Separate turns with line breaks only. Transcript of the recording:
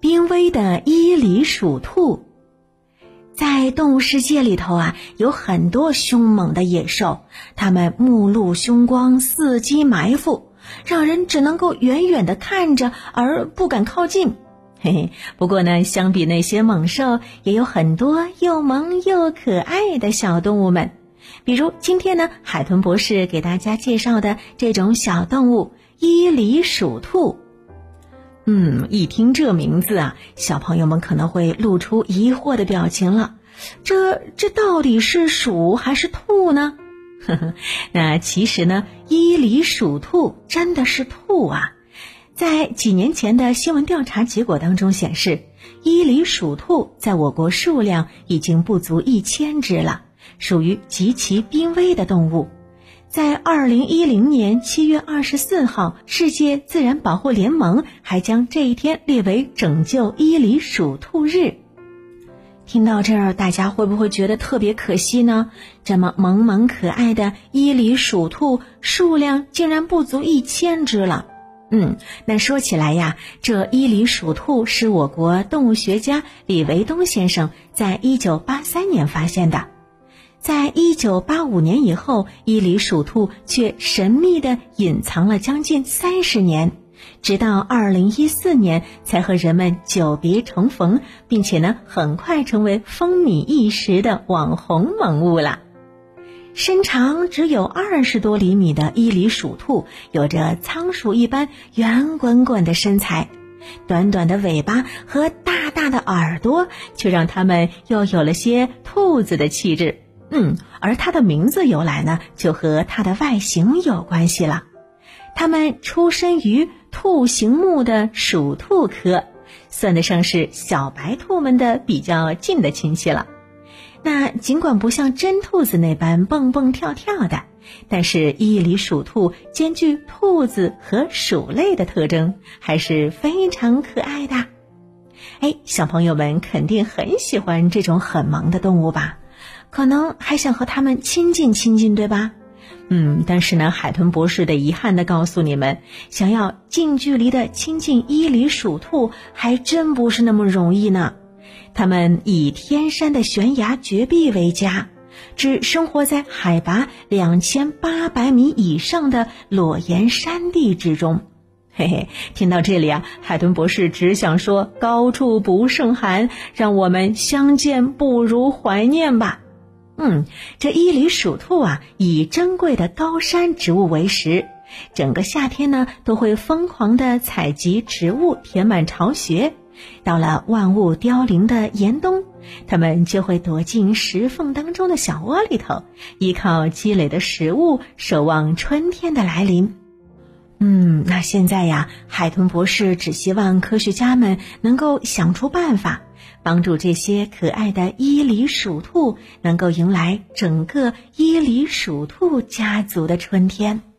濒危的伊犁鼠兔，在动物世界里头啊，有很多凶猛的野兽，它们目露凶光，伺机埋伏，让人只能够远远的看着，而不敢靠近。嘿嘿，不过呢，相比那些猛兽，也有很多又萌又可爱的小动物们。比如今天呢，海豚博士给大家介绍的这种小动物——伊犁鼠兔。嗯，一听这名字啊，小朋友们可能会露出疑惑的表情了。这这到底是鼠还是兔呢？呵呵，那其实呢，伊犁鼠兔真的是兔啊。在几年前的新闻调查结果当中显示，伊犁鼠兔在我国数量已经不足一千只了，属于极其濒危的动物。在二零一零年七月二十四号，世界自然保护联盟还将这一天列为拯救伊犁鼠兔日。听到这儿，大家会不会觉得特别可惜呢？这么萌萌可爱的伊犁鼠兔数量竟然不足一千只了。嗯，那说起来呀，这伊犁鼠兔是我国动物学家李维东先生在一九八三年发现的，在一九八五年以后，伊犁鼠兔却神秘的隐藏了将近三十年，直到二零一四年才和人们久别重逢，并且呢，很快成为风靡一时的网红萌物了。身长只有二十多厘米的伊犁鼠兔，有着仓鼠一般圆滚滚的身材，短短的尾巴和大大的耳朵，却让它们又有了些兔子的气质。嗯，而它的名字由来呢，就和它的外形有关系了。它们出身于兔形目的鼠兔科，算得上是小白兔们的比较近的亲戚了。那尽管不像真兔子那般蹦蹦跳跳的，但是伊犁鼠兔兼具兔子和鼠类的特征，还是非常可爱的。哎，小朋友们肯定很喜欢这种很萌的动物吧？可能还想和它们亲近亲近，对吧？嗯，但是呢，海豚博士得遗憾的告诉你们，想要近距离的亲近伊犁鼠兔，还真不是那么容易呢。它们以天山的悬崖绝壁为家，只生活在海拔两千八百米以上的裸岩山地之中。嘿嘿，听到这里啊，海豚博士只想说：高处不胜寒，让我们相见不如怀念吧。嗯，这伊犁鼠兔啊，以珍贵的高山植物为食，整个夏天呢都会疯狂的采集植物，填满巢穴。到了万物凋零的严冬，它们就会躲进石缝当中的小窝里头，依靠积累的食物，守望春天的来临。嗯，那现在呀，海豚博士只希望科学家们能够想出办法，帮助这些可爱的伊犁鼠兔能够迎来整个伊犁鼠兔家族的春天。